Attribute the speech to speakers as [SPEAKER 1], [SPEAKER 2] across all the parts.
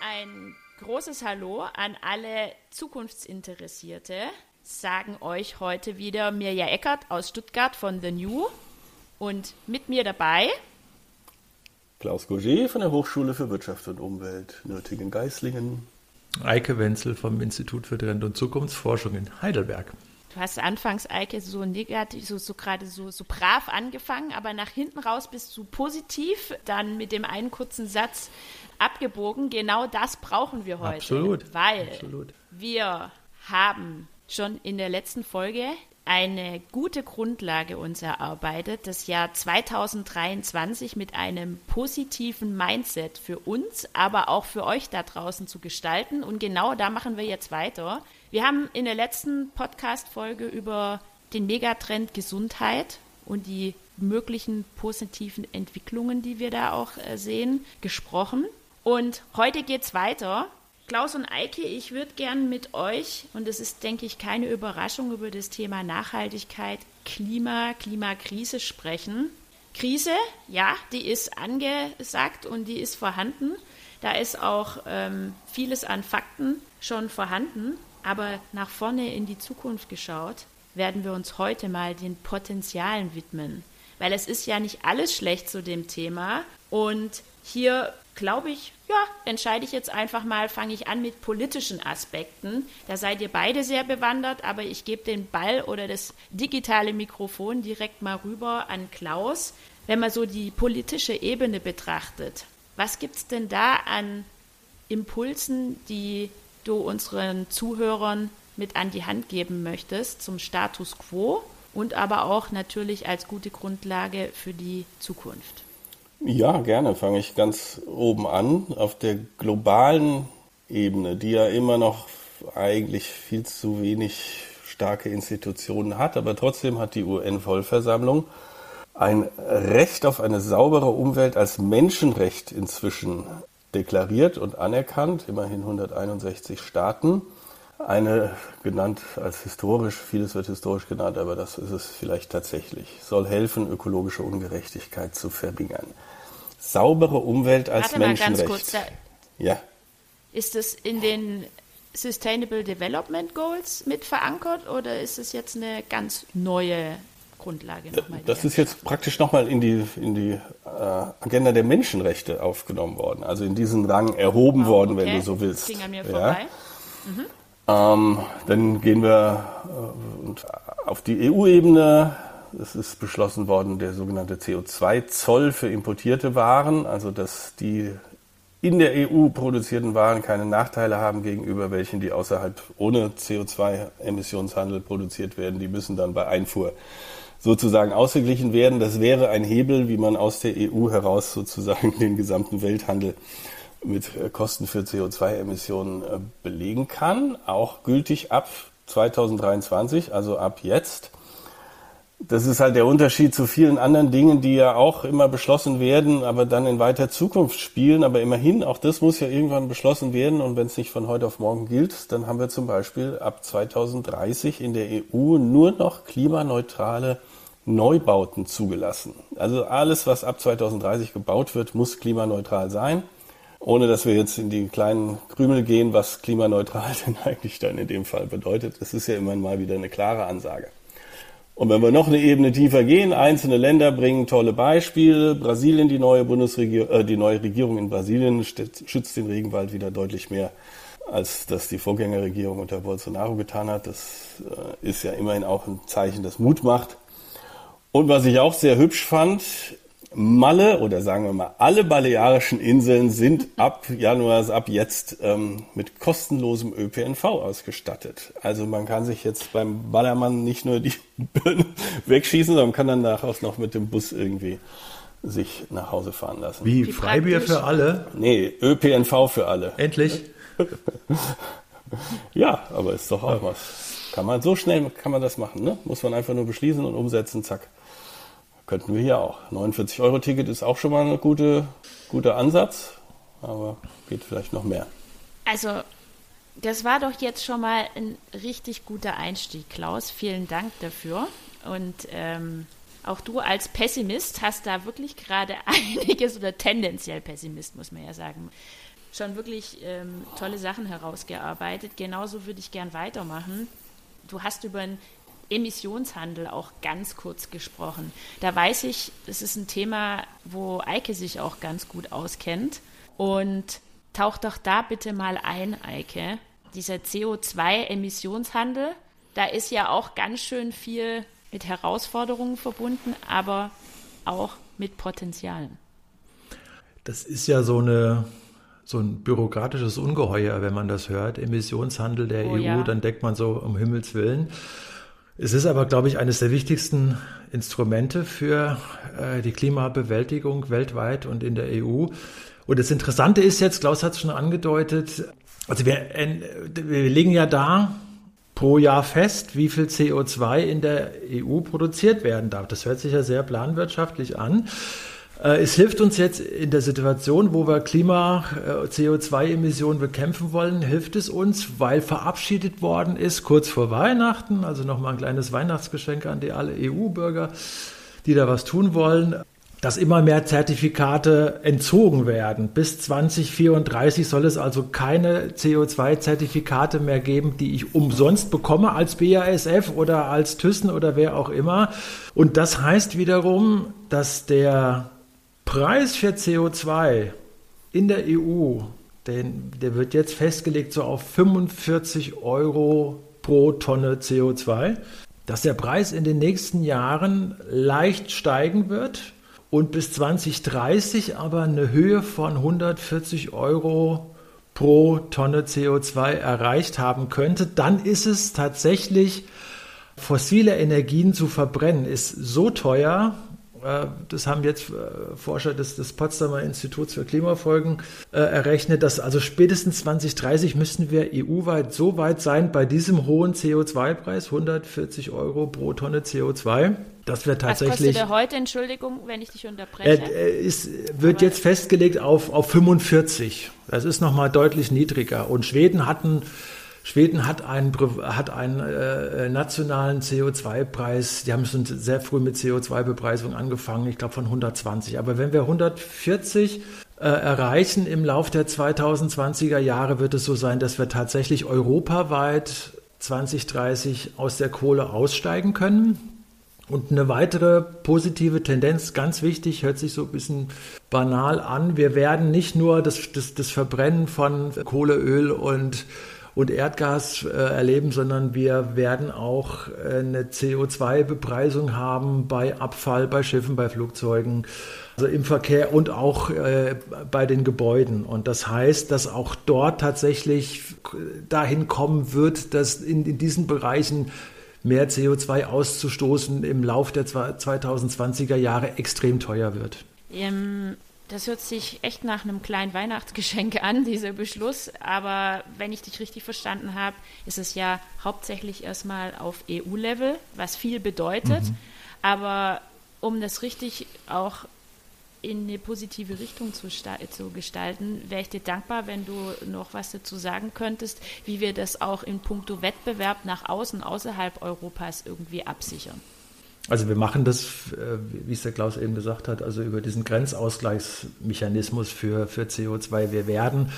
[SPEAKER 1] Ein großes Hallo an alle Zukunftsinteressierte. Sagen euch heute wieder Mirja Eckert aus Stuttgart von The New und mit mir dabei
[SPEAKER 2] Klaus Gauger von der Hochschule für Wirtschaft und Umwelt Nürtingen-Geislingen.
[SPEAKER 3] Eike Wenzel vom Institut für Trend- und Zukunftsforschung in Heidelberg.
[SPEAKER 1] Du hast anfangs, Eike, so negativ, so, so gerade so, so brav angefangen, aber nach hinten raus bist du positiv, dann mit dem einen kurzen Satz abgebogen. Genau das brauchen wir heute.
[SPEAKER 3] Absolut.
[SPEAKER 1] Weil
[SPEAKER 3] Absolut.
[SPEAKER 1] wir haben schon in der letzten Folge eine gute Grundlage uns erarbeitet, das Jahr 2023 mit einem positiven Mindset für uns, aber auch für euch da draußen zu gestalten. Und genau da machen wir jetzt weiter. Wir haben in der letzten Podcast-Folge über den Megatrend Gesundheit und die möglichen positiven Entwicklungen, die wir da auch äh, sehen, gesprochen. Und heute geht's weiter Klaus und Eike, ich würde gern mit euch, und das ist, denke ich, keine Überraschung, über das Thema Nachhaltigkeit, Klima, Klimakrise sprechen. Krise, ja, die ist angesagt und die ist vorhanden. Da ist auch ähm, vieles an Fakten schon vorhanden. Aber nach vorne in die Zukunft geschaut, werden wir uns heute mal den Potenzialen widmen. Weil es ist ja nicht alles schlecht zu dem Thema. Und hier glaube ich, ja, entscheide ich jetzt einfach mal, fange ich an mit politischen Aspekten. Da seid ihr beide sehr bewandert, aber ich gebe den Ball oder das digitale Mikrofon direkt mal rüber an Klaus. Wenn man so die politische Ebene betrachtet, was gibt es denn da an Impulsen, die du unseren Zuhörern mit an die Hand geben möchtest zum Status quo und aber auch natürlich als gute Grundlage für die Zukunft?
[SPEAKER 2] Ja, gerne. Fange ich ganz oben an. Auf der globalen Ebene, die ja immer noch eigentlich viel zu wenig starke Institutionen hat, aber trotzdem hat die UN-Vollversammlung ein Recht auf eine saubere Umwelt als Menschenrecht inzwischen deklariert und anerkannt, immerhin 161 Staaten. Eine genannt als historisch, vieles wird historisch genannt, aber das ist es vielleicht tatsächlich, soll helfen, ökologische Ungerechtigkeit zu verringern saubere Umwelt als
[SPEAKER 1] Warte
[SPEAKER 2] Menschenrecht.
[SPEAKER 1] Mal ganz kurz,
[SPEAKER 2] ja.
[SPEAKER 1] Ist es in den Sustainable Development Goals mit verankert oder ist es jetzt eine ganz neue Grundlage
[SPEAKER 2] nochmal? Das ist jetzt praktisch nochmal in die, in die äh, Agenda der Menschenrechte aufgenommen worden, also in diesen Rang erhoben oh, worden, okay. wenn du so willst.
[SPEAKER 1] Das ging an mir vorbei.
[SPEAKER 2] Mhm. Ähm, dann gehen wir äh, auf die EU-Ebene es ist beschlossen worden, der sogenannte CO2-Zoll für importierte Waren, also dass die in der EU produzierten Waren keine Nachteile haben gegenüber welchen, die außerhalb ohne CO2-Emissionshandel produziert werden. Die müssen dann bei Einfuhr sozusagen ausgeglichen werden. Das wäre ein Hebel, wie man aus der EU heraus sozusagen den gesamten Welthandel mit Kosten für CO2-Emissionen äh, belegen kann. Auch gültig ab 2023, also ab jetzt. Das ist halt der Unterschied zu vielen anderen Dingen, die ja auch immer beschlossen werden, aber dann in weiter Zukunft spielen. Aber immerhin, auch das muss ja irgendwann beschlossen werden. Und wenn es nicht von heute auf morgen gilt, dann haben wir zum Beispiel ab 2030 in der EU nur noch klimaneutrale Neubauten zugelassen. Also alles, was ab 2030 gebaut wird, muss klimaneutral sein. Ohne dass wir jetzt in die kleinen Krümel gehen, was klimaneutral denn eigentlich dann in dem Fall bedeutet. Das ist ja immer mal wieder eine klare Ansage. Und wenn wir noch eine Ebene tiefer gehen, einzelne Länder bringen tolle Beispiele. Brasilien, die neue Bundesregierung, äh, die neue Regierung in Brasilien schützt den Regenwald wieder deutlich mehr, als das die Vorgängerregierung unter Bolsonaro getan hat. Das äh, ist ja immerhin auch ein Zeichen, das Mut macht. Und was ich auch sehr hübsch fand, Malle oder sagen wir mal alle balearischen Inseln sind ab Januar, also ab jetzt ähm, mit kostenlosem ÖPNV ausgestattet. Also man kann sich jetzt beim Ballermann nicht nur die Birne wegschießen, sondern kann dann nachher noch mit dem Bus irgendwie sich nach Hause fahren lassen.
[SPEAKER 3] Wie, Freibier für alle?
[SPEAKER 2] Nee, ÖPNV für alle.
[SPEAKER 3] Endlich?
[SPEAKER 2] ja, aber ist doch auch was. Kann man so schnell kann man das machen, ne? Muss man einfach nur beschließen und umsetzen, zack. Könnten wir hier auch. 49-Euro-Ticket ist auch schon mal ein gute, guter Ansatz, aber geht vielleicht noch mehr.
[SPEAKER 1] Also, das war doch jetzt schon mal ein richtig guter Einstieg, Klaus. Vielen Dank dafür. Und ähm, auch du als Pessimist hast da wirklich gerade einiges oder tendenziell Pessimist, muss man ja sagen, schon wirklich ähm, tolle Sachen herausgearbeitet. Genauso würde ich gern weitermachen. Du hast über einen Emissionshandel auch ganz kurz gesprochen. Da weiß ich, es ist ein Thema, wo Eike sich auch ganz gut auskennt. Und tauch doch da bitte mal ein, Eike. Dieser CO2-Emissionshandel, da ist ja auch ganz schön viel mit Herausforderungen verbunden, aber auch mit Potenzialen.
[SPEAKER 3] Das ist ja so eine so ein bürokratisches Ungeheuer, wenn man das hört. Emissionshandel der oh, EU, ja. dann denkt man so um Himmels Willen. Es ist aber, glaube ich, eines der wichtigsten Instrumente für äh, die Klimabewältigung weltweit und in der EU. Und das Interessante ist jetzt, Klaus hat es schon angedeutet, also wir, wir legen ja da pro Jahr fest, wie viel CO2 in der EU produziert werden darf. Das hört sich ja sehr planwirtschaftlich an. Äh, es hilft uns jetzt in der Situation, wo wir Klima, äh, CO2-Emissionen bekämpfen wollen, hilft es uns, weil verabschiedet worden ist, kurz vor Weihnachten, also nochmal ein kleines Weihnachtsgeschenk an die alle EU-Bürger, die da was tun wollen, dass immer mehr Zertifikate entzogen werden. Bis 2034 soll es also keine CO2-Zertifikate mehr geben, die ich umsonst bekomme als BASF oder als Thyssen oder wer auch immer. Und das heißt wiederum, dass der Preis für CO2 in der EU, den, der wird jetzt festgelegt so auf 45 Euro pro Tonne CO2, dass der Preis in den nächsten Jahren leicht steigen wird und bis 2030 aber eine Höhe von 140 Euro pro Tonne CO2 erreicht haben könnte, dann ist es tatsächlich fossile Energien zu verbrennen, ist so teuer, das haben jetzt äh, Forscher des, des Potsdamer Instituts für Klimafolgen äh, errechnet, dass also spätestens 2030 müssen wir EU-weit so weit sein bei diesem hohen CO2-Preis, 140 Euro pro Tonne CO2, dass wir tatsächlich. Was kostet
[SPEAKER 1] der heute, Entschuldigung, wenn ich dich unterbreche?
[SPEAKER 3] Äh, ist, wird Aber jetzt festgelegt auf, auf 45. Das ist nochmal deutlich niedriger. Und Schweden hatten Schweden hat einen, hat einen äh, nationalen CO2-Preis, die haben schon sehr früh mit CO2-Bepreisung angefangen, ich glaube von 120. Aber wenn wir 140 äh, erreichen im Lauf der 2020er Jahre, wird es so sein, dass wir tatsächlich europaweit 2030 aus der Kohle aussteigen können. Und eine weitere positive Tendenz, ganz wichtig, hört sich so ein bisschen banal an. Wir werden nicht nur das, das, das Verbrennen von Kohle, Öl und und Erdgas äh, erleben, sondern wir werden auch äh, eine CO2-Bepreisung haben bei Abfall, bei Schiffen, bei Flugzeugen, also im Verkehr und auch äh, bei den Gebäuden. Und das heißt, dass auch dort tatsächlich dahin kommen wird, dass in, in diesen Bereichen mehr CO2 auszustoßen im Lauf der 2020er Jahre extrem teuer wird.
[SPEAKER 1] Das hört sich echt nach einem kleinen Weihnachtsgeschenk an, dieser Beschluss. Aber wenn ich dich richtig verstanden habe, ist es ja hauptsächlich erstmal auf EU-Level, was viel bedeutet. Mhm. Aber um das richtig auch in eine positive Richtung zu, zu gestalten, wäre ich dir dankbar, wenn du noch was dazu sagen könntest, wie wir das auch in puncto Wettbewerb nach außen, außerhalb Europas irgendwie absichern.
[SPEAKER 3] Also wir machen das, äh, wie es der Klaus eben gesagt hat, also über diesen Grenzausgleichsmechanismus für, für CO2. Wir werden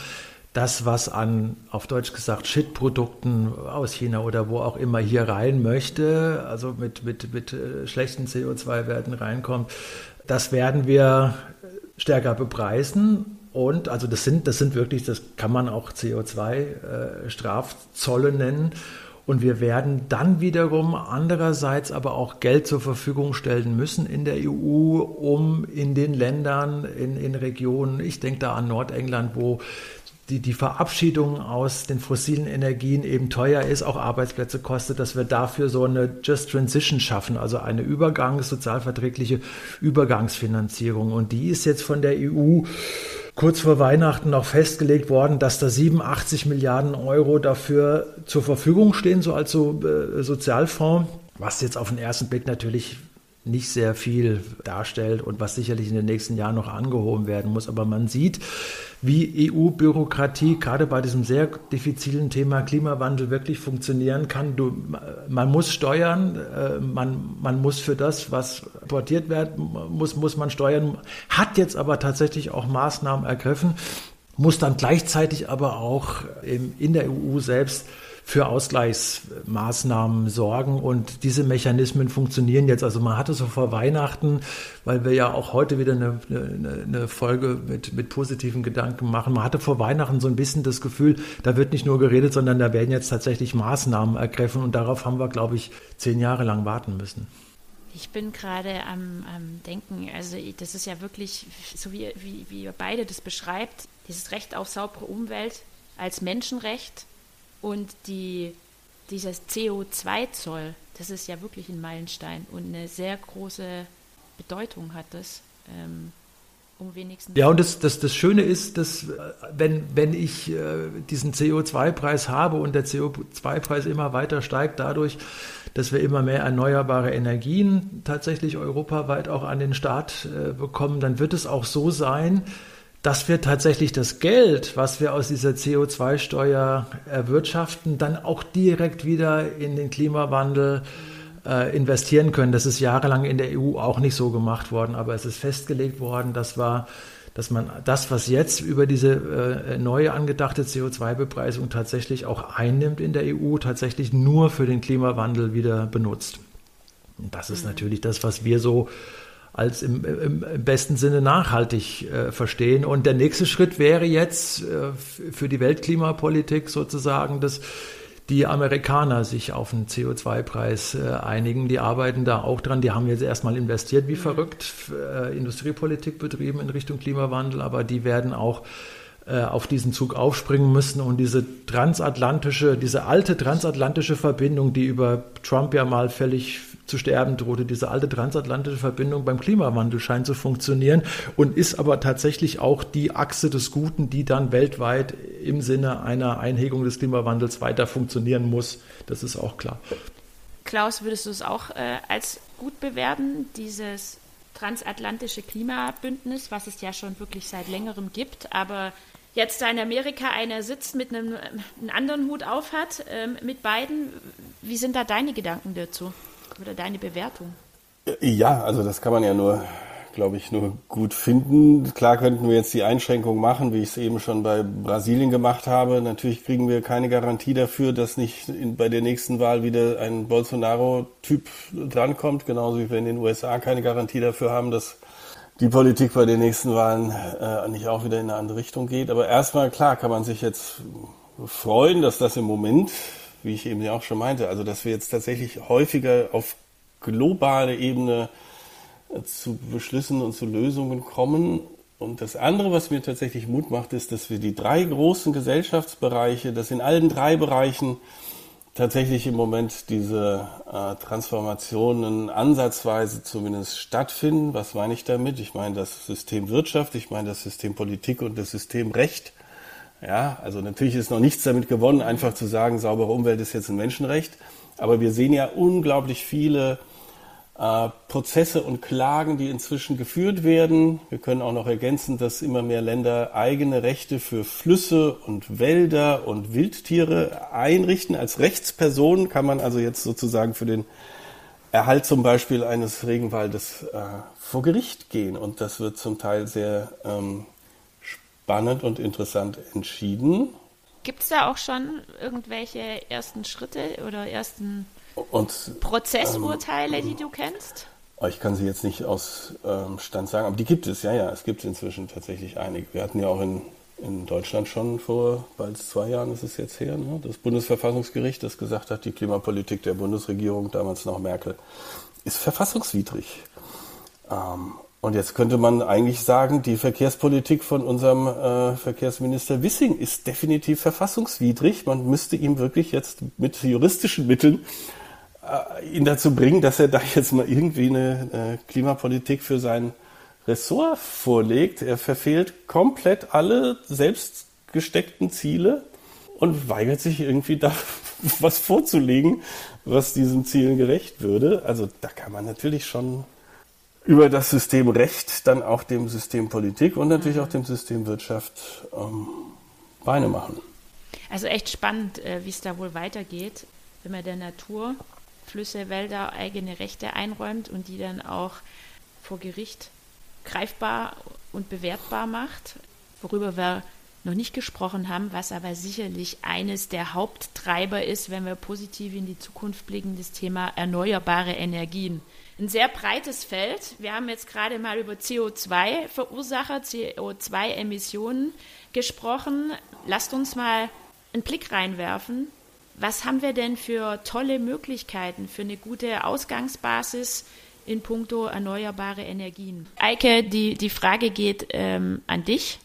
[SPEAKER 3] das, was an, auf Deutsch gesagt, Shit-Produkten aus China oder wo auch immer hier rein möchte, also mit, mit, mit äh, schlechten CO2-Werten reinkommt, das werden wir stärker bepreisen. Und also das sind, das sind wirklich, das kann man auch CO2-Strafzolle äh, nennen. Und wir werden dann wiederum andererseits aber auch Geld zur Verfügung stellen müssen in der EU, um in den Ländern, in, in Regionen, ich denke da an Nordengland, wo die, die Verabschiedung aus den fossilen Energien eben teuer ist, auch Arbeitsplätze kostet, dass wir dafür so eine Just Transition schaffen, also eine Übergangs-, sozialverträgliche Übergangsfinanzierung. Und die ist jetzt von der EU kurz vor Weihnachten noch festgelegt worden, dass da 87 Milliarden Euro dafür zur Verfügung stehen, so als so, äh, Sozialfonds, was jetzt auf den ersten Blick natürlich nicht sehr viel darstellt und was sicherlich in den nächsten Jahren noch angehoben werden muss. Aber man sieht, wie EU-Bürokratie gerade bei diesem sehr diffizilen Thema Klimawandel wirklich funktionieren kann. Du, man muss steuern, äh, man, man muss für das, was importiert wird, muss, muss man steuern, hat jetzt aber tatsächlich auch Maßnahmen ergriffen, muss dann gleichzeitig aber auch in der EU selbst für Ausgleichsmaßnahmen sorgen. Und diese Mechanismen funktionieren jetzt. Also man hatte so vor Weihnachten, weil wir ja auch heute wieder eine, eine, eine Folge mit, mit positiven Gedanken machen, man hatte vor Weihnachten so ein bisschen das Gefühl, da wird nicht nur geredet, sondern da werden jetzt tatsächlich Maßnahmen ergriffen. Und darauf haben wir, glaube ich, zehn Jahre lang warten müssen.
[SPEAKER 1] Ich bin gerade am, am, Denken, also das ist ja wirklich, so wie, wie, wie ihr beide das beschreibt, dieses Recht auf saubere Umwelt als Menschenrecht und die, dieses CO2-Zoll, das ist ja wirklich ein Meilenstein und eine sehr große Bedeutung hat das. Ähm, um wenigstens
[SPEAKER 3] ja, und das, das, das Schöne ist, dass äh, wenn, wenn ich äh, diesen CO2-Preis habe und der CO2-Preis immer weiter steigt, dadurch, dass wir immer mehr erneuerbare Energien tatsächlich europaweit auch an den Start äh, bekommen, dann wird es auch so sein, dass wir tatsächlich das Geld, was wir aus dieser CO2-Steuer erwirtschaften, dann auch direkt wieder in den Klimawandel äh, investieren können. Das ist jahrelang in der EU auch nicht so gemacht worden, aber es ist festgelegt worden, das war dass man das, was jetzt über diese äh, neue angedachte CO2-Bepreisung tatsächlich auch einnimmt in der EU, tatsächlich nur für den Klimawandel wieder benutzt. Und das ist mhm. natürlich das, was wir so als im, im, im besten Sinne nachhaltig äh, verstehen. Und der nächste Schritt wäre jetzt äh, für die Weltklimapolitik sozusagen, dass die Amerikaner sich auf einen CO2-Preis äh, einigen. Die arbeiten da auch dran. Die haben jetzt erstmal investiert wie mhm. verrückt, äh, Industriepolitik betrieben in Richtung Klimawandel, aber die werden auch auf diesen Zug aufspringen müssen und diese transatlantische, diese alte transatlantische Verbindung, die über Trump ja mal völlig zu sterben drohte. Diese alte transatlantische Verbindung beim Klimawandel scheint zu funktionieren und ist aber tatsächlich auch die Achse des Guten, die dann weltweit im Sinne einer Einhegung des Klimawandels weiter funktionieren muss. Das ist auch klar.
[SPEAKER 1] Klaus, würdest du es auch äh, als gut bewerten, dieses transatlantische Klimabündnis, was es ja schon wirklich seit längerem gibt, aber jetzt da in Amerika einer sitzt mit einem, einem anderen Hut auf hat, äh, mit beiden. Wie sind da deine Gedanken dazu? oder deine Bewertung?
[SPEAKER 2] Ja, also das kann man ja nur, glaube ich, nur gut finden. Klar könnten wir jetzt die Einschränkung machen, wie ich es eben schon bei Brasilien gemacht habe. Natürlich kriegen wir keine Garantie dafür, dass nicht in, bei der nächsten Wahl wieder ein Bolsonaro-Typ drankommt, genauso wie wir in den USA keine Garantie dafür haben, dass die Politik bei den nächsten Wahlen äh, nicht auch wieder in eine andere Richtung geht. Aber erstmal, klar, kann man sich jetzt freuen, dass das im Moment wie ich eben ja auch schon meinte, also dass wir jetzt tatsächlich häufiger auf globale Ebene äh, zu Beschlüssen und zu Lösungen kommen. Und das andere, was mir tatsächlich Mut macht, ist, dass wir die drei großen Gesellschaftsbereiche, dass in allen drei Bereichen tatsächlich im Moment diese äh, Transformationen ansatzweise zumindest stattfinden. Was meine ich damit? Ich meine das System Wirtschaft, ich meine das System Politik und das System Recht. Ja, also natürlich ist noch nichts damit gewonnen, einfach zu sagen, saubere Umwelt ist jetzt ein Menschenrecht. Aber wir sehen ja unglaublich viele äh, Prozesse und Klagen, die inzwischen geführt werden. Wir können auch noch ergänzen, dass immer mehr Länder eigene Rechte für Flüsse und Wälder und Wildtiere einrichten. Als Rechtsperson kann man also jetzt sozusagen für den Erhalt zum Beispiel eines Regenwaldes äh, vor Gericht gehen. Und das wird zum Teil sehr ähm, spannend und interessant entschieden.
[SPEAKER 1] Gibt es da auch schon irgendwelche ersten Schritte oder ersten
[SPEAKER 2] und,
[SPEAKER 1] Prozessurteile, ähm, die du kennst?
[SPEAKER 2] Oh, ich kann sie jetzt nicht aus ähm, Stand sagen, aber die gibt es, ja, ja, es gibt inzwischen tatsächlich einige. Wir hatten ja auch in, in Deutschland schon vor bald zwei Jahren, ist es jetzt her, ne, das Bundesverfassungsgericht, das gesagt hat, die Klimapolitik der Bundesregierung, damals noch Merkel, ist verfassungswidrig. Ähm, und jetzt könnte man eigentlich sagen, die Verkehrspolitik von unserem äh, Verkehrsminister Wissing ist definitiv verfassungswidrig. Man müsste ihm wirklich jetzt mit juristischen Mitteln ihn dazu bringen, dass er da jetzt mal irgendwie eine äh, Klimapolitik für sein Ressort vorlegt. Er verfehlt komplett alle selbst gesteckten Ziele und weigert sich irgendwie da was vorzulegen, was diesen Zielen gerecht würde. Also da kann man natürlich schon über das System Recht dann auch dem System Politik und natürlich auch dem System Wirtschaft ähm, Beine machen.
[SPEAKER 1] Also echt spannend, äh, wie es da wohl weitergeht, wenn man der Natur, Flüsse, Wälder eigene Rechte einräumt und die dann auch vor Gericht greifbar und bewertbar macht, worüber wir noch nicht gesprochen haben, was aber sicherlich eines der Haupttreiber ist, wenn wir positiv in die Zukunft blicken, das Thema erneuerbare Energien. Ein sehr breites Feld. Wir haben jetzt gerade mal über CO2-Verursacher, CO2-Emissionen gesprochen. Lasst uns mal einen Blick reinwerfen. Was haben wir denn für tolle Möglichkeiten, für eine gute Ausgangsbasis in puncto erneuerbare Energien? Eike, die, die Frage geht ähm, an dich,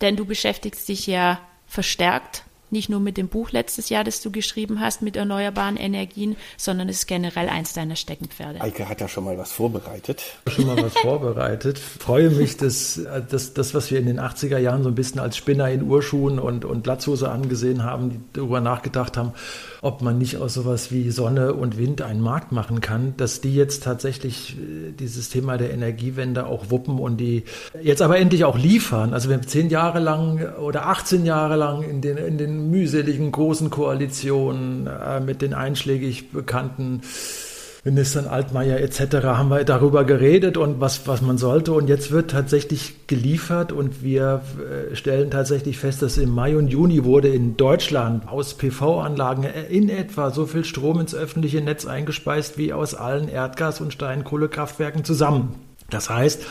[SPEAKER 1] denn du beschäftigst dich ja verstärkt nicht nur mit dem Buch letztes Jahr, das du geschrieben hast, mit erneuerbaren Energien, sondern es ist generell eins deiner Steckenpferde.
[SPEAKER 2] Eike hat da schon mal was vorbereitet.
[SPEAKER 3] Schon mal was vorbereitet. Freue mich, dass, dass das, was wir in den 80er Jahren so ein bisschen als Spinner in Urschuhen und, und Latzhose angesehen haben, die darüber nachgedacht haben, ob man nicht aus sowas wie Sonne und Wind einen Markt machen kann, dass die jetzt tatsächlich äh, dieses Thema der Energiewende auch wuppen und die jetzt aber endlich auch liefern. Also wir haben zehn Jahre lang oder 18 Jahre lang in den, in den mühseligen großen Koalitionen äh, mit den einschlägig bekannten Ministern Altmaier etc. haben wir darüber geredet und was, was man sollte. Und jetzt wird tatsächlich geliefert und wir äh, stellen tatsächlich fest, dass im Mai und Juni wurde in Deutschland aus PV-Anlagen in etwa so viel Strom ins öffentliche Netz eingespeist wie aus allen Erdgas- und Steinkohlekraftwerken zusammen. Das heißt,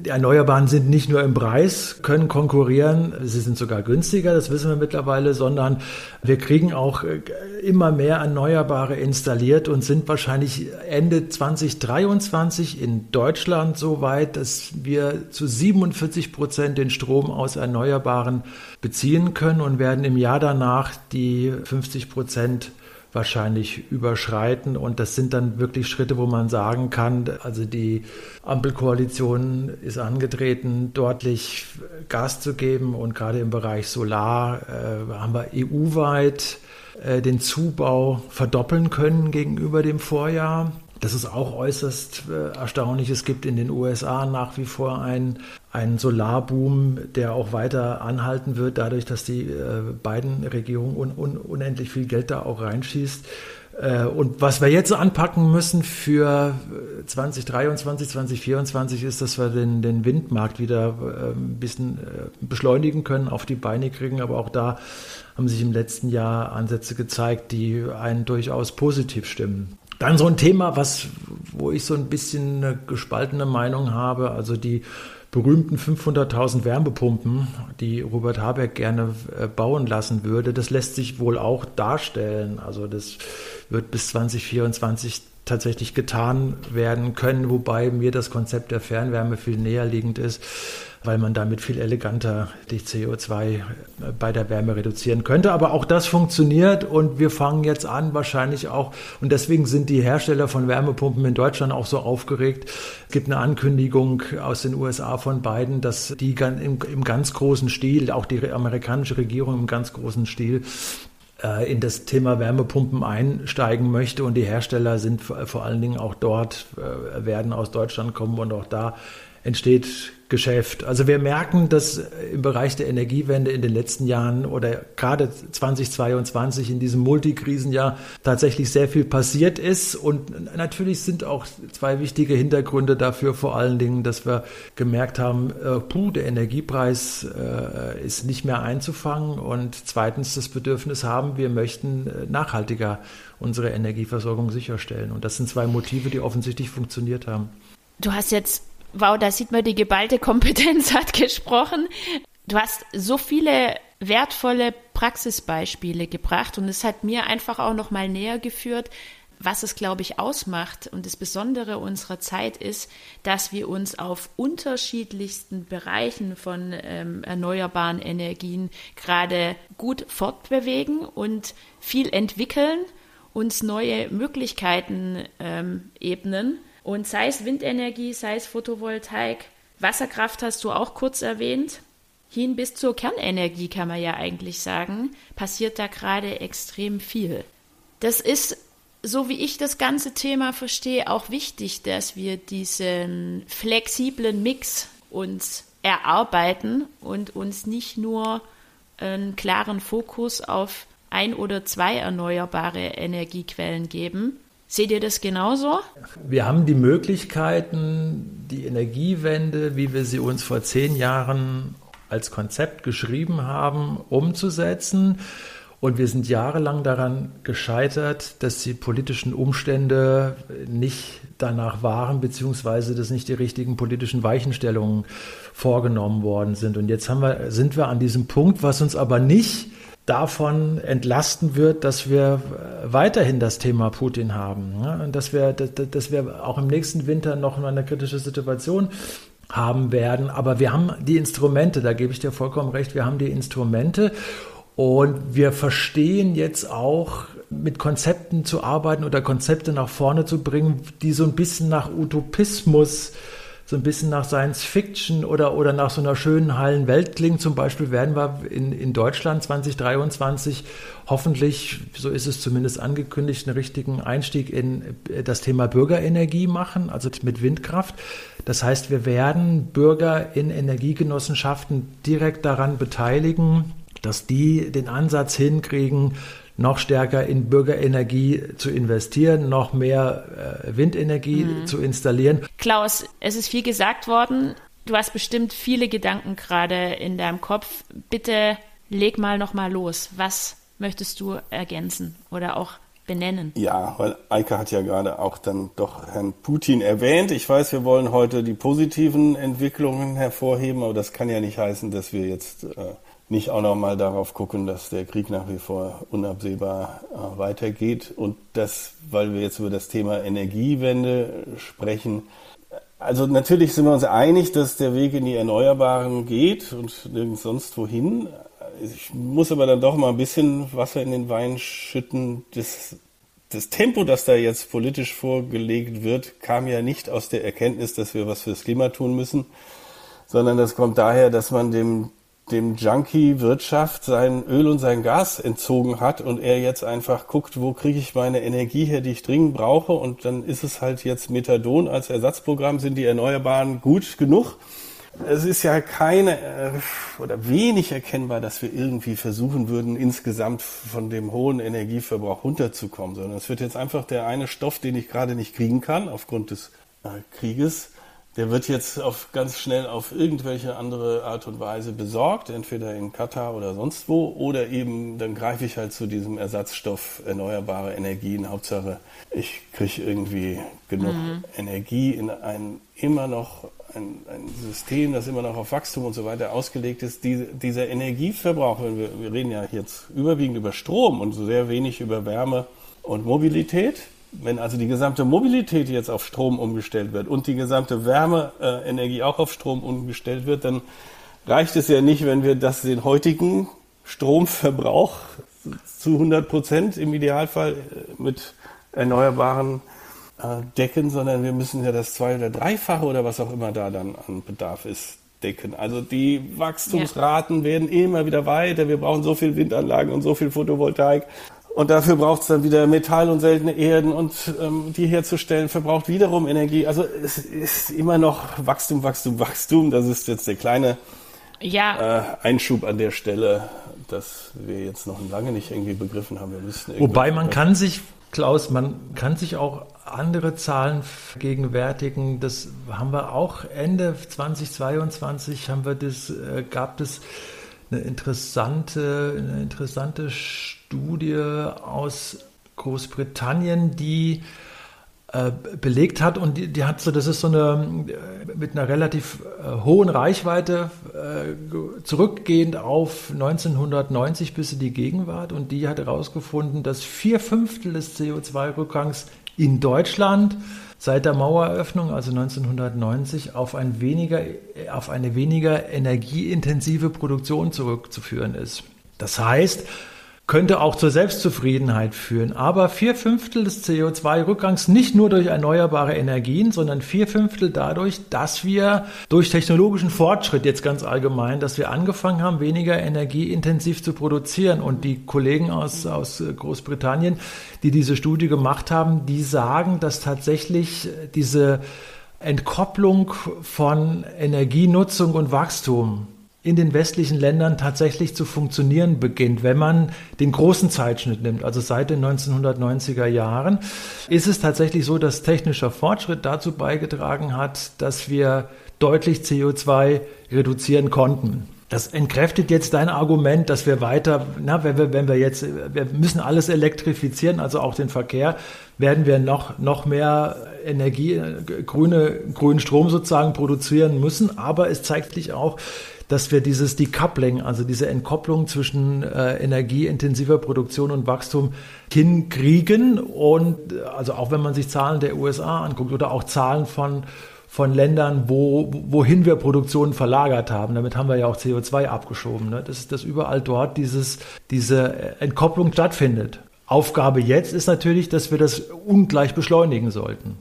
[SPEAKER 3] die Erneuerbaren sind nicht nur im Preis, können konkurrieren, sie sind sogar günstiger, das wissen wir mittlerweile, sondern wir kriegen auch äh, immer mehr Erneuerbare installiert und sind wahrscheinlich Ende 2023 in Deutschland so weit, dass wir zu 47 Prozent den Strom aus Erneuerbaren beziehen können und werden im Jahr danach die 50 Prozent wahrscheinlich überschreiten. Und das sind dann wirklich Schritte, wo man sagen kann, also die Ampelkoalition ist angetreten, deutlich Gas zu geben. Und gerade im Bereich Solar äh, haben wir EU-weit äh, den Zubau verdoppeln können gegenüber dem Vorjahr. Das ist auch äußerst äh, erstaunlich. Es gibt in den USA nach wie vor einen, einen Solarboom, der auch weiter anhalten wird, dadurch, dass die äh, beiden Regierungen un, un, unendlich viel Geld da auch reinschießt. Äh, und was wir jetzt anpacken müssen für 2023, 2024 ist, dass wir den, den Windmarkt wieder äh, ein bisschen äh, beschleunigen können, auf die Beine kriegen. Aber auch da haben sich im letzten Jahr Ansätze gezeigt, die einen durchaus positiv stimmen. Dann so ein Thema, was, wo ich so ein bisschen eine gespaltene Meinung habe, also die berühmten 500.000 Wärmepumpen, die Robert Habeck gerne äh, bauen lassen würde, das lässt sich wohl auch darstellen. Also das wird bis 2024 tatsächlich getan werden können, wobei mir das Konzept der Fernwärme viel näher liegend ist weil man damit viel eleganter die CO2 bei der Wärme reduzieren könnte. Aber auch das funktioniert und wir fangen jetzt an, wahrscheinlich auch, und deswegen sind die Hersteller von Wärmepumpen in Deutschland auch so aufgeregt. Es gibt eine Ankündigung aus den USA von beiden, dass die im, im ganz großen Stil, auch die amerikanische Regierung im ganz großen Stil, äh, in das Thema Wärmepumpen einsteigen möchte. Und die Hersteller sind vor allen Dingen auch dort, äh, werden aus Deutschland kommen und auch da entsteht Geschäft. Also wir merken, dass im Bereich der Energiewende in den letzten Jahren oder gerade 2022 in diesem Multikrisenjahr tatsächlich sehr viel passiert ist. Und natürlich sind auch zwei wichtige Hintergründe dafür vor allen Dingen, dass wir gemerkt haben, äh, puh, der Energiepreis äh, ist nicht mehr einzufangen und zweitens das Bedürfnis haben, wir möchten äh, nachhaltiger unsere Energieversorgung sicherstellen. Und das sind zwei Motive, die offensichtlich funktioniert haben.
[SPEAKER 1] Du hast jetzt wow, da sieht man, die geballte Kompetenz hat gesprochen. Du hast so viele wertvolle Praxisbeispiele gebracht und es hat mir einfach auch noch mal näher geführt, was es, glaube ich, ausmacht und das Besondere unserer Zeit ist, dass wir uns auf unterschiedlichsten Bereichen von ähm, erneuerbaren Energien gerade gut fortbewegen und viel entwickeln, uns neue Möglichkeiten ähm, ebnen und sei es Windenergie, sei es Photovoltaik, Wasserkraft hast du auch kurz erwähnt. Hin bis zur Kernenergie kann man ja eigentlich sagen, passiert da gerade extrem viel. Das ist so wie ich das ganze Thema verstehe, auch wichtig, dass wir diesen flexiblen Mix uns erarbeiten und uns nicht nur einen klaren Fokus auf ein oder zwei erneuerbare Energiequellen geben. Seht ihr das genauso?
[SPEAKER 3] Wir haben die Möglichkeiten, die Energiewende, wie wir sie uns vor zehn Jahren als Konzept geschrieben haben, umzusetzen. Und wir sind jahrelang daran gescheitert, dass die politischen Umstände nicht danach waren, beziehungsweise dass nicht die richtigen politischen Weichenstellungen vorgenommen worden sind. Und jetzt wir, sind wir an diesem Punkt, was uns aber nicht davon entlasten wird, dass wir weiterhin das Thema Putin haben. Und dass wir, dass wir auch im nächsten Winter noch eine kritische Situation haben werden. Aber wir haben die Instrumente, da gebe ich dir vollkommen recht, wir haben die Instrumente und wir verstehen jetzt auch, mit Konzepten zu arbeiten oder Konzepte nach vorne zu bringen, die so ein bisschen nach Utopismus, so ein bisschen nach Science Fiction oder, oder nach so einer schönen heilen Welt klingen. Zum Beispiel werden wir in, in Deutschland 2023 hoffentlich, so ist es zumindest angekündigt, einen richtigen Einstieg in das Thema Bürgerenergie machen, also mit Windkraft. Das heißt, wir werden Bürger in Energiegenossenschaften direkt daran beteiligen, dass die den Ansatz hinkriegen, noch stärker in Bürgerenergie zu investieren, noch mehr äh, Windenergie mhm. zu installieren.
[SPEAKER 1] Klaus, es ist viel gesagt worden. Du hast bestimmt viele Gedanken gerade in deinem Kopf. Bitte leg mal noch mal los. Was möchtest du ergänzen oder auch benennen?
[SPEAKER 2] Ja, weil Eike hat ja gerade auch dann doch Herrn Putin erwähnt. Ich weiß, wir wollen heute die positiven Entwicklungen hervorheben, aber das kann ja nicht heißen, dass wir jetzt äh, nicht auch noch mal darauf gucken, dass der Krieg nach wie vor unabsehbar äh, weitergeht und das, weil wir jetzt über das Thema Energiewende sprechen. Also natürlich sind wir uns einig, dass der Weg in die Erneuerbaren geht und nirgends sonst wohin. Ich muss aber dann doch mal ein bisschen Wasser in den Wein schütten. Das, das Tempo, das da jetzt politisch vorgelegt wird, kam ja nicht aus der Erkenntnis, dass wir was fürs Klima tun müssen, sondern das kommt daher, dass man dem dem Junkie Wirtschaft sein Öl und sein Gas entzogen hat und er jetzt einfach guckt, wo kriege ich meine Energie her, die ich dringend brauche und dann ist es halt jetzt Methadon als Ersatzprogramm, sind die Erneuerbaren gut genug. Es ist ja keine äh, oder wenig erkennbar, dass wir irgendwie versuchen würden, insgesamt von dem hohen Energieverbrauch runterzukommen, sondern es wird jetzt einfach der eine Stoff, den ich gerade nicht kriegen kann aufgrund des äh, Krieges, der wird jetzt auf, ganz schnell auf irgendwelche andere Art und Weise besorgt, entweder in Katar oder sonst wo, oder eben dann greife ich halt zu diesem Ersatzstoff erneuerbare Energien. Hauptsache, ich kriege irgendwie genug mhm. Energie in ein immer noch ein, ein, System, das immer noch auf Wachstum und so weiter ausgelegt ist. Die, dieser Energieverbrauch, wir, wir reden ja jetzt überwiegend über Strom und so sehr wenig über Wärme und Mobilität wenn also die gesamte Mobilität jetzt auf Strom umgestellt wird und die gesamte Wärmeenergie auch auf Strom umgestellt wird, dann reicht es ja nicht, wenn wir das den heutigen Stromverbrauch zu 100 Prozent im Idealfall äh, mit Erneuerbaren äh, decken, sondern wir müssen ja das zwei- oder dreifache oder was auch immer da dann an Bedarf ist decken. Also die Wachstumsraten ja. werden immer wieder weiter. Wir brauchen so viel Windanlagen und so viel Photovoltaik. Und dafür braucht es dann wieder Metall und seltene Erden und ähm, die herzustellen verbraucht wiederum Energie. Also es ist immer noch Wachstum, Wachstum, Wachstum. Das ist jetzt der kleine ja. äh, Einschub an der Stelle, dass wir jetzt noch lange nicht irgendwie begriffen haben. Wir
[SPEAKER 3] müssen Wobei man kann sich, Klaus, man kann sich auch andere Zahlen vergegenwärtigen. Das haben wir auch Ende 2022 haben wir das, äh, gab es eine interessante, eine interessante Studie aus Großbritannien, die äh, belegt hat und die, die, hat so, das ist so eine äh, mit einer relativ äh, hohen Reichweite äh, zurückgehend auf 1990 bis in die Gegenwart und die hat herausgefunden, dass vier Fünftel des CO2-Rückgangs in Deutschland seit der Maueröffnung, also 1990, auf, ein weniger, auf eine weniger energieintensive Produktion zurückzuführen ist. Das heißt, könnte auch zur Selbstzufriedenheit führen. Aber vier Fünftel des CO2-Rückgangs nicht nur durch erneuerbare Energien, sondern vier Fünftel dadurch, dass wir durch technologischen Fortschritt jetzt ganz allgemein, dass wir angefangen haben, weniger energieintensiv zu produzieren. Und die Kollegen aus, aus Großbritannien, die diese Studie gemacht haben, die sagen, dass tatsächlich diese Entkopplung von Energienutzung und Wachstum in den westlichen Ländern tatsächlich zu funktionieren beginnt. Wenn man den großen Zeitschnitt nimmt, also seit den 1990er Jahren, ist es tatsächlich so, dass technischer Fortschritt dazu beigetragen hat, dass wir deutlich CO2 reduzieren konnten. Das entkräftet jetzt dein Argument, dass wir weiter, na, wenn wir, wenn wir jetzt, wir müssen alles elektrifizieren, also auch den Verkehr, werden wir noch, noch mehr Energie, grüne, grünen Strom sozusagen produzieren müssen. Aber es zeigt sich auch, dass wir dieses Decoupling, also diese Entkopplung zwischen äh, energieintensiver Produktion und Wachstum hinkriegen. Und also auch wenn man sich Zahlen der USA anguckt oder auch Zahlen von von Ländern, wo, wohin wir Produktionen verlagert haben. Damit haben wir ja auch CO2 abgeschoben. Ne? Das dass überall dort dieses, diese Entkopplung stattfindet. Aufgabe jetzt ist natürlich, dass wir das ungleich beschleunigen sollten.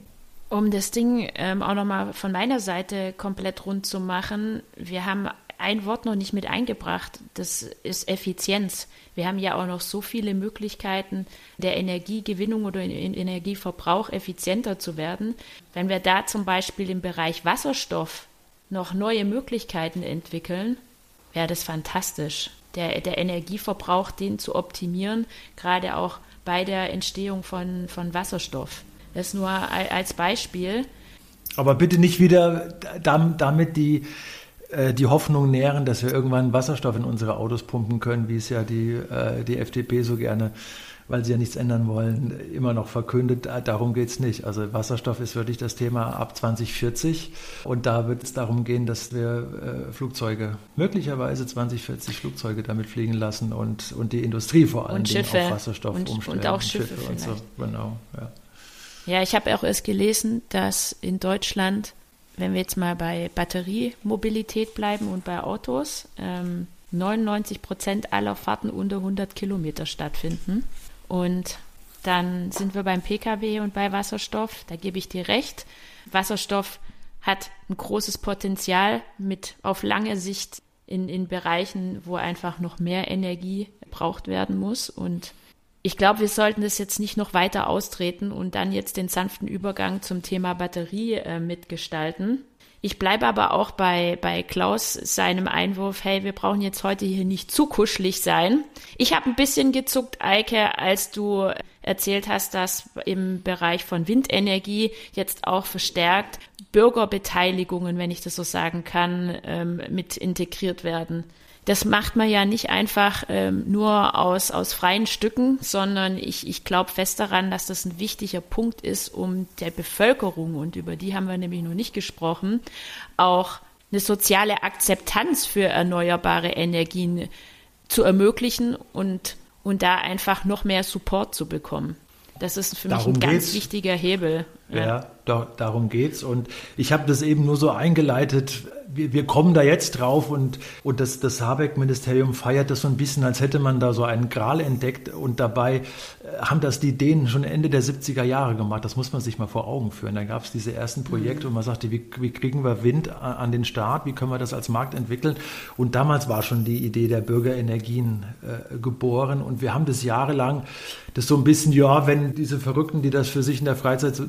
[SPEAKER 1] Um das Ding ähm, auch nochmal von meiner Seite komplett rund zu machen, wir haben ein Wort noch nicht mit eingebracht, das ist Effizienz. Wir haben ja auch noch so viele Möglichkeiten, der Energiegewinnung oder Energieverbrauch effizienter zu werden. Wenn wir da zum Beispiel im Bereich Wasserstoff noch neue Möglichkeiten entwickeln, wäre das fantastisch. Der, der Energieverbrauch, den zu optimieren, gerade auch bei der Entstehung von, von Wasserstoff. Das nur als Beispiel.
[SPEAKER 3] Aber bitte nicht wieder damit die äh, die Hoffnung nähren, dass wir irgendwann Wasserstoff in unsere Autos pumpen können, wie es ja die, äh, die FDP so gerne, weil sie ja nichts ändern wollen, immer noch verkündet. Äh, darum geht es nicht. Also Wasserstoff ist wirklich das Thema ab 2040 und da wird es darum gehen, dass wir äh, Flugzeuge, möglicherweise 2040 Flugzeuge damit fliegen lassen und, und die Industrie vor allem
[SPEAKER 1] auf
[SPEAKER 3] Wasserstoff
[SPEAKER 1] und,
[SPEAKER 3] umstellen.
[SPEAKER 1] Und auch Schiffe, Schiffe
[SPEAKER 3] und so. Genau,
[SPEAKER 1] ja. Ja, ich habe auch erst gelesen, dass in Deutschland wenn wir jetzt mal bei Batteriemobilität bleiben und bei Autos, ähm, 99 Prozent aller Fahrten unter 100 Kilometer stattfinden. Und dann sind wir beim Pkw und bei Wasserstoff. Da gebe ich dir recht. Wasserstoff hat ein großes Potenzial mit auf lange Sicht in, in Bereichen, wo einfach noch mehr Energie gebraucht werden muss. Und ich glaube, wir sollten das jetzt nicht noch weiter austreten und dann jetzt den sanften Übergang zum Thema Batterie äh, mitgestalten. Ich bleibe aber auch bei, bei Klaus seinem Einwurf, hey, wir brauchen jetzt heute hier nicht zu kuschelig sein. Ich habe ein bisschen gezuckt, Eike, als du erzählt hast, dass im Bereich von Windenergie jetzt auch verstärkt Bürgerbeteiligungen, wenn ich das so sagen kann, ähm, mit integriert werden das macht man ja nicht einfach ähm, nur aus, aus freien Stücken, sondern ich, ich glaube fest daran, dass das ein wichtiger Punkt ist, um der Bevölkerung, und über die haben wir nämlich noch nicht gesprochen, auch eine soziale Akzeptanz für erneuerbare Energien zu ermöglichen und, und da einfach noch mehr Support zu bekommen. Das ist für
[SPEAKER 3] Darum
[SPEAKER 1] mich ein
[SPEAKER 3] geht's.
[SPEAKER 1] ganz wichtiger Hebel.
[SPEAKER 3] Ja, ja da, darum geht's. Und ich habe das eben nur so eingeleitet, wir, wir kommen da jetzt drauf und, und das, das Habeck-Ministerium feiert das so ein bisschen, als hätte man da so einen Gral entdeckt und dabei äh, haben das die Dänen schon Ende der 70er Jahre gemacht. Das muss man sich mal vor Augen führen. Da gab es diese ersten Projekte, mhm. wo man sagte, wie, wie kriegen wir Wind an den Start, wie können wir das als Markt entwickeln? Und damals war schon die Idee der Bürgerenergien äh, geboren und wir haben das jahrelang, das so ein bisschen, ja, wenn diese Verrückten, die das für sich in der Freizeit, so,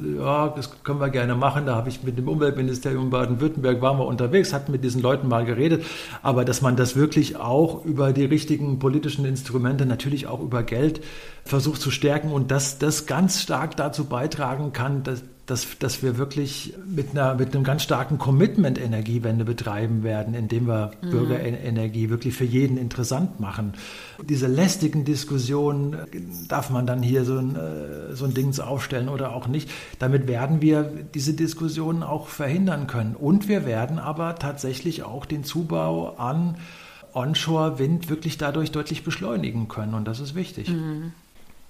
[SPEAKER 3] das können wir gerne machen, da habe ich mit dem Umweltministerium Baden-Württemberg, waren wir unterwegs, hat mit diesen Leuten mal geredet, aber dass man das wirklich auch über die richtigen politischen Instrumente, natürlich auch über Geld versucht zu stärken und dass das ganz stark dazu beitragen kann, dass, dass, dass wir wirklich mit, einer, mit einem ganz starken Commitment Energiewende betreiben werden, indem wir mhm. Bürgerenergie wirklich für jeden interessant machen. Diese lästigen Diskussionen, darf man dann hier so ein, äh, so ein Dings aufstellen oder auch nicht, damit werden wir diese Diskussionen auch verhindern können. Und wir werden aber tatsächlich auch den Zubau an Onshore-Wind wirklich dadurch deutlich beschleunigen können. Und das ist wichtig.
[SPEAKER 1] Mhm.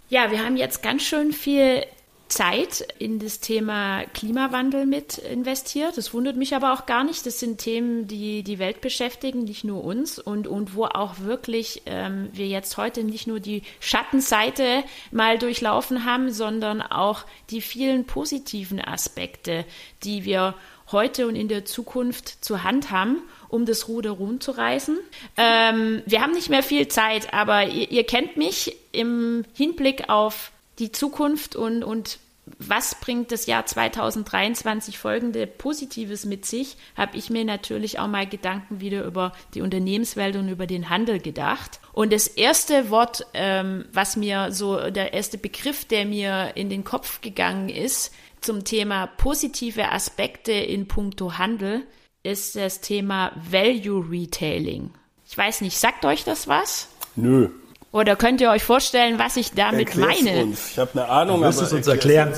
[SPEAKER 1] Ja, wir haben jetzt ganz schön viel Zeit in das Thema Klimawandel mit investiert. Das wundert mich aber auch gar nicht. Das sind Themen, die die Welt beschäftigen, nicht nur uns und, und wo auch wirklich ähm, wir jetzt heute nicht nur die Schattenseite mal durchlaufen haben, sondern auch die vielen positiven Aspekte, die wir heute und in der Zukunft zur Hand haben, um das Ruder rumzureißen. Ähm, wir haben nicht mehr viel Zeit, aber ihr, ihr kennt mich im Hinblick auf die Zukunft und, und was bringt das Jahr 2023 folgende Positives mit sich, habe ich mir natürlich auch mal Gedanken wieder über die Unternehmenswelt und über den Handel gedacht. Und das erste Wort, ähm, was mir so, der erste Begriff, der mir in den Kopf gegangen ist zum Thema positive Aspekte in puncto Handel, ist das Thema Value Retailing. Ich weiß nicht, sagt euch das was?
[SPEAKER 2] Nö.
[SPEAKER 1] Oder könnt ihr euch vorstellen, was ich damit Erklär's meine?
[SPEAKER 2] Uns. Ich habe eine Ahnung,
[SPEAKER 3] du wirst es uns erklären.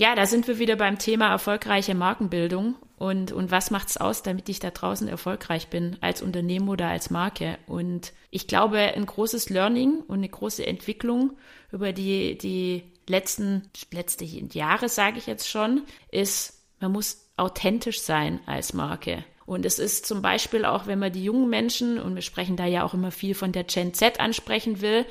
[SPEAKER 1] Ja, da sind wir wieder beim Thema erfolgreiche Markenbildung und, und was macht es aus, damit ich da draußen erfolgreich bin, als Unternehmen oder als Marke. Und ich glaube, ein großes Learning und eine große Entwicklung über die, die letzten, letzte Jahre, sage ich jetzt schon, ist, man muss authentisch sein als Marke. Und es ist zum Beispiel auch, wenn man die jungen Menschen, und wir sprechen da ja auch immer viel von der Gen Z ansprechen will,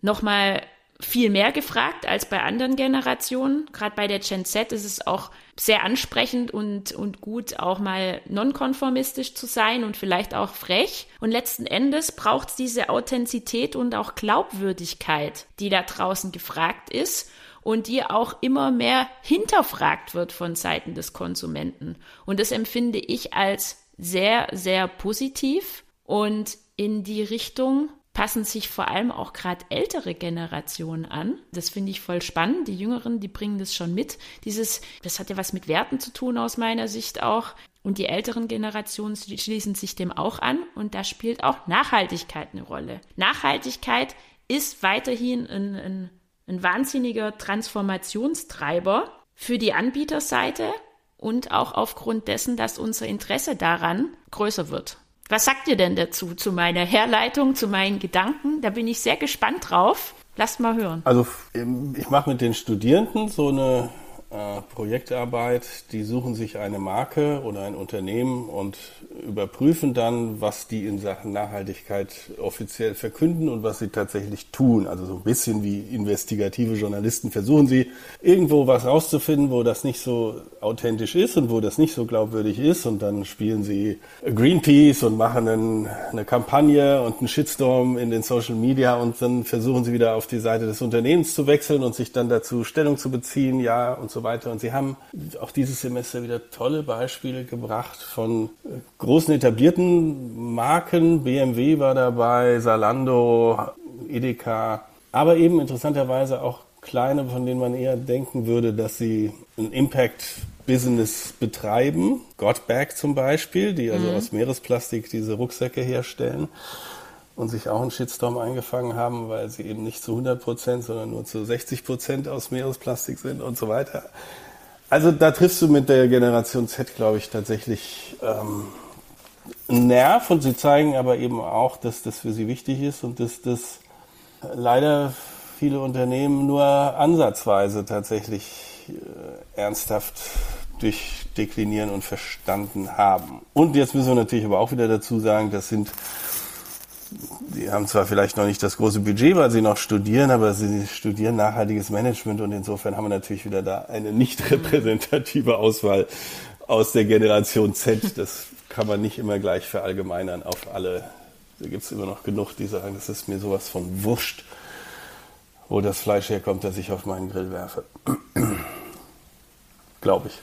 [SPEAKER 1] nochmal viel mehr gefragt als bei anderen Generationen. Gerade bei der Gen Z ist es auch sehr ansprechend und, und gut, auch mal nonkonformistisch zu sein und vielleicht auch frech. Und letzten Endes braucht es diese Authentizität und auch Glaubwürdigkeit, die da draußen gefragt ist und die auch immer mehr hinterfragt wird von Seiten des Konsumenten. Und das empfinde ich als sehr, sehr positiv und in die Richtung passen sich vor allem auch gerade ältere Generationen an. Das finde ich voll spannend. Die Jüngeren, die bringen das schon mit. Dieses, das hat ja was mit Werten zu tun aus meiner Sicht auch. Und die älteren Generationen schließen sich dem auch an. Und da spielt auch Nachhaltigkeit eine Rolle. Nachhaltigkeit ist weiterhin ein, ein ein wahnsinniger Transformationstreiber für die Anbieterseite und auch aufgrund dessen, dass unser Interesse daran größer wird. Was sagt ihr denn dazu, zu meiner Herleitung, zu meinen Gedanken? Da bin ich sehr gespannt drauf. Lasst mal hören.
[SPEAKER 2] Also ich mache mit den Studierenden so eine äh, Projektarbeit, die suchen sich eine Marke oder ein Unternehmen und überprüfen dann, was die in Sachen Nachhaltigkeit offiziell verkünden und was sie tatsächlich tun. Also so ein bisschen wie investigative Journalisten versuchen sie irgendwo was rauszufinden, wo das nicht so authentisch ist und wo das nicht so glaubwürdig ist und dann spielen sie Greenpeace und machen einen, eine Kampagne und einen Shitstorm in den Social Media und dann versuchen sie wieder auf die Seite des Unternehmens zu wechseln und sich dann dazu Stellung zu beziehen, ja und so weiter. Und sie haben auch dieses Semester wieder tolle Beispiele gebracht von großen etablierten Marken. BMW war dabei, Salando, Edeka, aber eben interessanterweise auch kleine, von denen man eher denken würde, dass sie ein Impact-Business betreiben. Godbag zum Beispiel, die also mhm. aus Meeresplastik diese Rucksäcke herstellen und sich auch einen Shitstorm eingefangen haben, weil sie eben nicht zu 100 Prozent, sondern nur zu 60 Prozent aus Meeresplastik sind und so weiter. Also da triffst du mit der Generation Z, glaube ich, tatsächlich ähm, einen Nerv und sie zeigen aber eben auch, dass das für sie wichtig ist und dass das leider viele Unternehmen nur ansatzweise tatsächlich äh, ernsthaft durchdeklinieren und verstanden haben. Und jetzt müssen wir natürlich aber auch wieder dazu sagen, das sind die haben zwar vielleicht noch nicht das große Budget, weil sie noch studieren, aber sie studieren nachhaltiges Management und insofern haben wir natürlich wieder da eine nicht repräsentative Auswahl aus der Generation Z. Das kann man nicht immer gleich verallgemeinern auf alle. Da gibt es immer noch genug, die sagen, das ist mir sowas von wurscht, wo das Fleisch herkommt, das ich auf meinen Grill werfe. Glaube ich.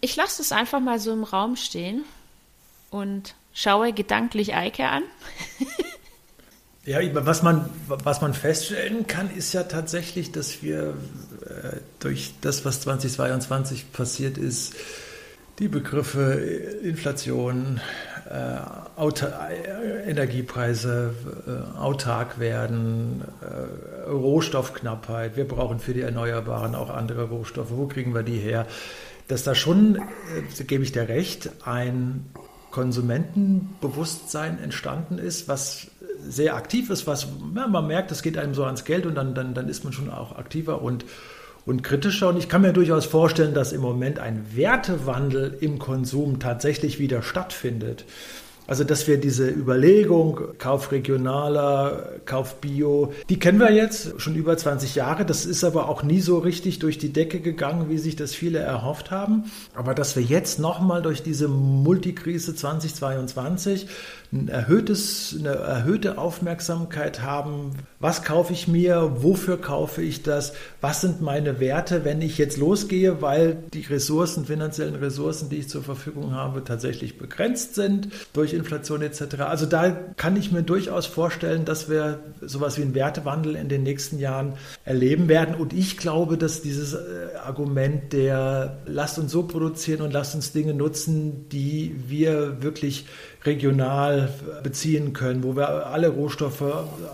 [SPEAKER 1] Ich lasse es einfach mal so im Raum stehen und schaue gedanklich Eike an.
[SPEAKER 3] Ja, was man, was man feststellen kann, ist ja tatsächlich, dass wir äh, durch das, was 2022 passiert ist, die Begriffe Inflation, äh, Auta äh, Energiepreise äh, autark werden, äh, Rohstoffknappheit, wir brauchen für die Erneuerbaren auch andere Rohstoffe, wo kriegen wir die her? Dass da schon, äh, gebe ich dir recht, ein Konsumentenbewusstsein entstanden ist, was sehr aktiv ist, was ja, man merkt, es geht einem so ans Geld und dann, dann, dann ist man schon auch aktiver und, und kritischer. Und ich kann mir durchaus vorstellen, dass im Moment ein Wertewandel im Konsum tatsächlich wieder stattfindet. Also, dass wir diese Überlegung, Kauf regionaler, Kauf Bio, die kennen wir jetzt schon über 20 Jahre. Das ist aber auch nie so richtig durch die Decke gegangen, wie sich das viele erhofft haben. Aber dass wir jetzt nochmal durch diese Multikrise 2022 ein erhöhtes, eine erhöhte Aufmerksamkeit haben, was kaufe ich mir, wofür kaufe ich das, was sind meine Werte, wenn ich jetzt losgehe, weil die Ressourcen, finanziellen Ressourcen, die ich zur Verfügung habe, tatsächlich begrenzt sind durch Inflation etc. Also da kann ich mir durchaus vorstellen, dass wir sowas wie einen Wertewandel in den nächsten Jahren erleben werden. Und ich glaube, dass dieses äh, Argument der lasst uns so produzieren und lasst uns Dinge nutzen, die wir wirklich regional beziehen können, wo wir alle Rohstoffe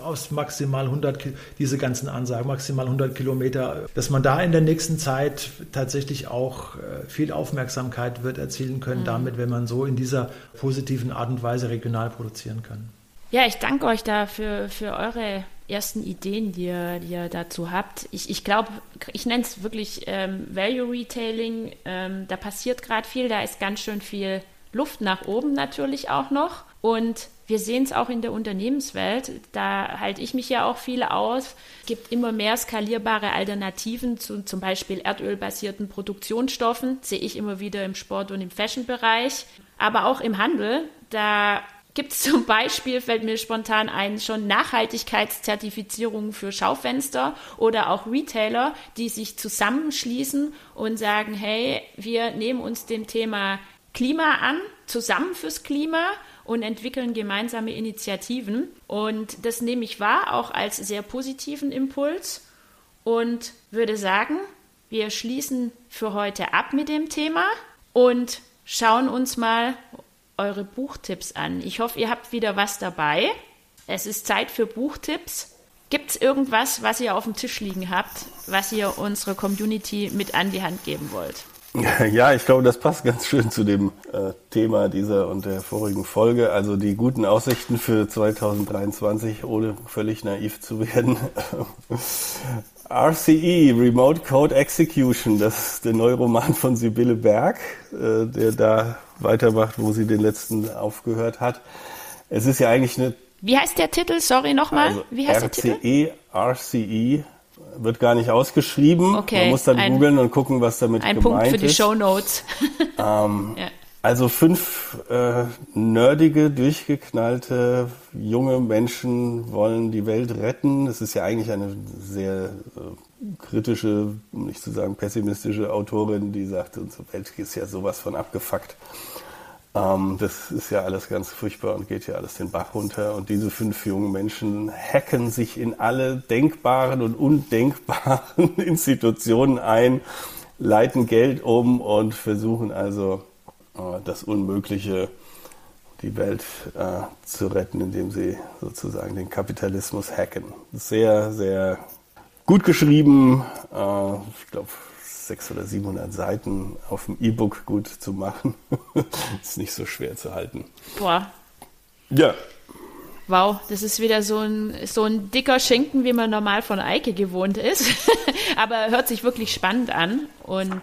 [SPEAKER 3] aus maximal 100, diese ganzen Ansagen, maximal 100 Kilometer, dass man da in der nächsten Zeit tatsächlich auch äh, viel Aufmerksamkeit wird erzielen können, mhm. damit, wenn man so in dieser positiven Art und Weise regional produzieren kann.
[SPEAKER 1] Ja, ich danke euch da für, für eure ersten Ideen, die ihr, die ihr dazu habt. Ich, ich glaube, ich nenne es wirklich ähm, Value Retailing. Ähm, da passiert gerade viel, da ist ganz schön viel Luft nach oben natürlich auch noch. Und wir sehen es auch in der Unternehmenswelt. Da halte ich mich ja auch viel aus. Es gibt immer mehr skalierbare Alternativen zu zum Beispiel erdölbasierten Produktionsstoffen. Sehe ich immer wieder im Sport- und im Fashion-Bereich. Aber auch im Handel. Da gibt es zum Beispiel, fällt mir spontan ein, schon Nachhaltigkeitszertifizierungen für Schaufenster oder auch Retailer, die sich zusammenschließen und sagen, hey, wir nehmen uns dem Thema Klima an, zusammen fürs Klima und entwickeln gemeinsame Initiativen. Und das nehme ich wahr, auch als sehr positiven Impuls und würde sagen, wir schließen für heute ab mit dem Thema und schauen uns mal eure Buchtipps an. Ich hoffe, ihr habt wieder was dabei. Es ist Zeit für Buchtipps. Gibt es irgendwas, was ihr auf dem Tisch liegen habt, was ihr unserer Community mit an die Hand geben wollt?
[SPEAKER 2] Ja, ich glaube, das passt ganz schön zu dem äh, Thema dieser und der vorigen Folge. Also die guten Aussichten für 2023, ohne völlig naiv zu werden. RCE, Remote Code Execution, das ist der neue Roman von Sibylle Berg, äh, der da weitermacht, wo sie den letzten aufgehört hat. Es ist ja eigentlich eine...
[SPEAKER 1] Wie heißt der Titel? Sorry nochmal. Also Wie heißt
[SPEAKER 2] RCE, der Titel? RCE, wird gar nicht ausgeschrieben. Okay, Man muss dann googeln und gucken, was damit
[SPEAKER 1] ein
[SPEAKER 2] gemeint
[SPEAKER 1] ist. Ein Punkt für
[SPEAKER 2] die
[SPEAKER 1] Show Notes.
[SPEAKER 2] ähm, ja. Also fünf äh, nerdige, durchgeknallte junge Menschen wollen die Welt retten. Es ist ja eigentlich eine sehr äh, kritische, um nicht zu sagen pessimistische Autorin, die sagt, unsere Welt ist ja sowas von abgefuckt. Ähm, das ist ja alles ganz furchtbar und geht ja alles den Bach runter. Und diese fünf jungen Menschen hacken sich in alle denkbaren und undenkbaren Institutionen ein, leiten Geld um und versuchen also äh, das Unmögliche, die Welt äh, zu retten, indem sie sozusagen den Kapitalismus hacken. Sehr, sehr gut geschrieben. Äh, ich glaube, 600 oder 700 Seiten auf dem E-Book gut zu machen. ist nicht so schwer zu halten.
[SPEAKER 1] Boah.
[SPEAKER 2] Ja.
[SPEAKER 1] Wow, das ist wieder so ein, so ein dicker Schinken, wie man normal von Eike gewohnt ist. Aber hört sich wirklich spannend an. Und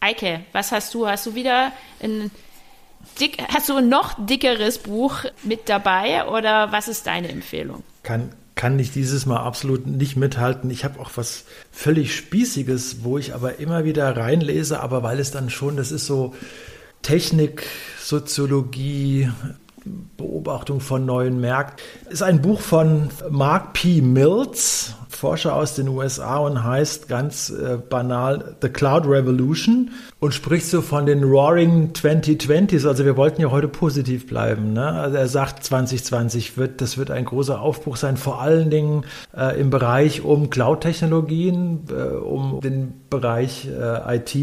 [SPEAKER 1] Eike, was hast du? Hast du wieder ein dick, hast du ein noch dickeres Buch mit dabei oder was ist deine Empfehlung?
[SPEAKER 3] Kann, kann ich dieses Mal absolut nicht mithalten. Ich habe auch was völlig Spießiges, wo ich aber immer wieder reinlese, aber weil es dann schon, das ist so Technik, Soziologie, Beobachtung von neuen Märkten. Ist ein Buch von Mark P. Mills, Forscher aus den USA und heißt ganz äh, banal The Cloud Revolution und spricht so von den Roaring 2020s. Also wir wollten ja heute positiv bleiben. Ne? Also er sagt 2020 wird, das wird ein großer Aufbruch sein, vor allen Dingen äh, im Bereich um Cloud-Technologien, äh, um den Bereich äh, IT.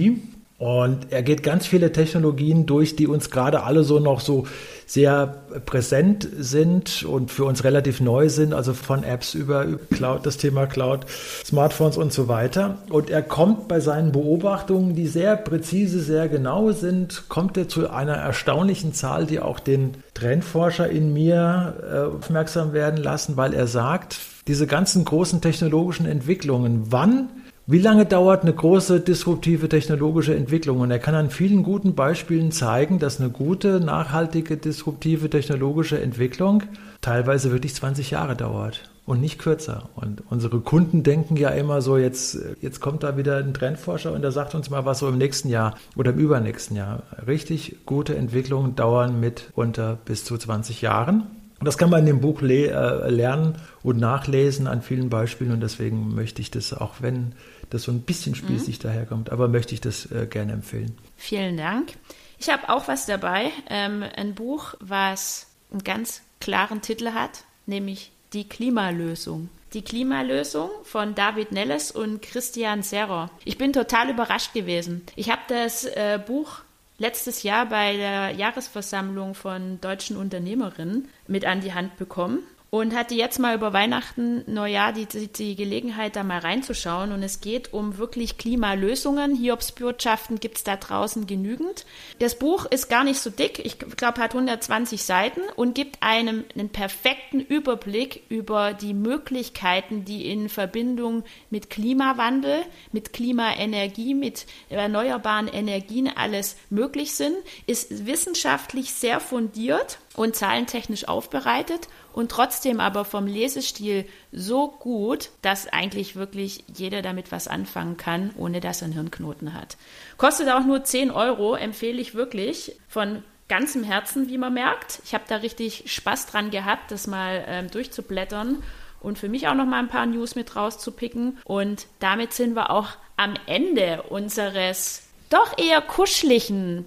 [SPEAKER 3] Und er geht ganz viele Technologien durch, die uns gerade alle so noch so sehr präsent sind und für uns relativ neu sind, also von Apps über Cloud, das Thema Cloud, Smartphones und so weiter. Und er kommt bei seinen Beobachtungen, die sehr präzise, sehr genau sind, kommt er zu einer erstaunlichen Zahl, die auch den Trendforscher in mir äh, aufmerksam werden lassen, weil er sagt, diese ganzen großen technologischen Entwicklungen, wann Wie lange dauert eine große disruptive technologische Entwicklung? Und er kann an vielen guten Beispielen zeigen, dass eine gute, nachhaltige, disruptive technologische Entwicklung teilweise wirklich 20 Jahre dauert und nicht kürzer. Und unsere Kunden denken ja immer so, jetzt, jetzt kommt da wieder ein Trendforscher und der sagt uns mal was so im nächsten Jahr oder im übernächsten Jahr. Richtig gute Entwicklungen dauern mit unter bis zu 20 Jahren. Und das kann man in dem Buch le äh, lernen und nachlesen an vielen Beispielen. Und deswegen möchte ich das, auch wenn das so ein bisschen spießig mhm. daherkommt, aber möchte ich das äh, gerne empfehlen.
[SPEAKER 1] Vielen Dank. Ich habe auch was dabei. Ähm, ein Buch, was einen ganz klaren Titel hat, nämlich Die Klimalösung. Die Klimalösung von David Nelles und Christian Serrer. Ich bin total überrascht gewesen. Ich habe das äh, Buch letztes Jahr bei der Jahresversammlung von deutschen Unternehmerinnen mit an die Hand bekommen und hatte jetzt mal über Weihnachten, Neujahr die, die, die, Gelegenheit, da mal reinzuschauen. Und es geht um wirklich Klimalösungen. Hiobsbotschaften gibt es da draußen genügend. Das Buch ist gar nicht so dick, ich glaube, hat 120 Seiten und gibt einem einen perfekten Überblick über die Möglichkeiten, die in Verbindung mit Klimawandel, mit Klimaenergie, mit erneuerbaren Energien alles möglich sind. Ist wissenschaftlich sehr fundiert und zahlentechnisch aufbereitet und trotzdem aber vom Lesestil so gut, dass eigentlich wirklich jeder damit was anfangen kann, ohne dass er einen Hirnknoten hat. Kostet auch nur 10 Euro, empfehle ich wirklich von ganzem Herzen, wie man merkt. Ich habe da richtig Spaß dran gehabt, das mal ähm, durchzublättern und für mich auch noch mal ein paar News mit rauszupicken. Und damit sind wir auch am Ende unseres doch eher kuscheligen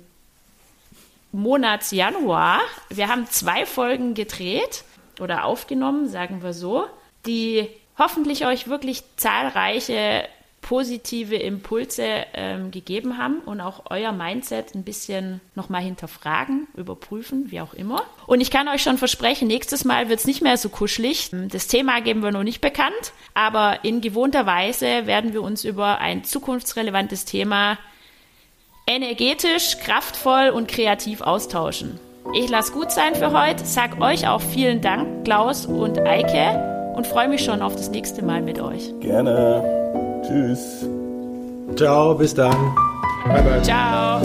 [SPEAKER 1] Monats Januar. Wir haben zwei Folgen gedreht oder aufgenommen, sagen wir so, die hoffentlich euch wirklich zahlreiche positive Impulse ähm, gegeben haben und auch euer Mindset ein bisschen nochmal hinterfragen, überprüfen, wie auch immer. Und ich kann euch schon versprechen, nächstes Mal wird es nicht mehr so kuschelig. Das Thema geben wir noch nicht bekannt, aber in gewohnter Weise werden wir uns über ein zukunftsrelevantes Thema energetisch, kraftvoll und kreativ austauschen. Ich lasse gut sein für heute, sag euch auch vielen Dank, Klaus und Eike, und freue mich schon auf das nächste Mal mit euch.
[SPEAKER 2] Gerne. Tschüss.
[SPEAKER 3] Ciao, bis dann.
[SPEAKER 1] Bye, bye. Ciao.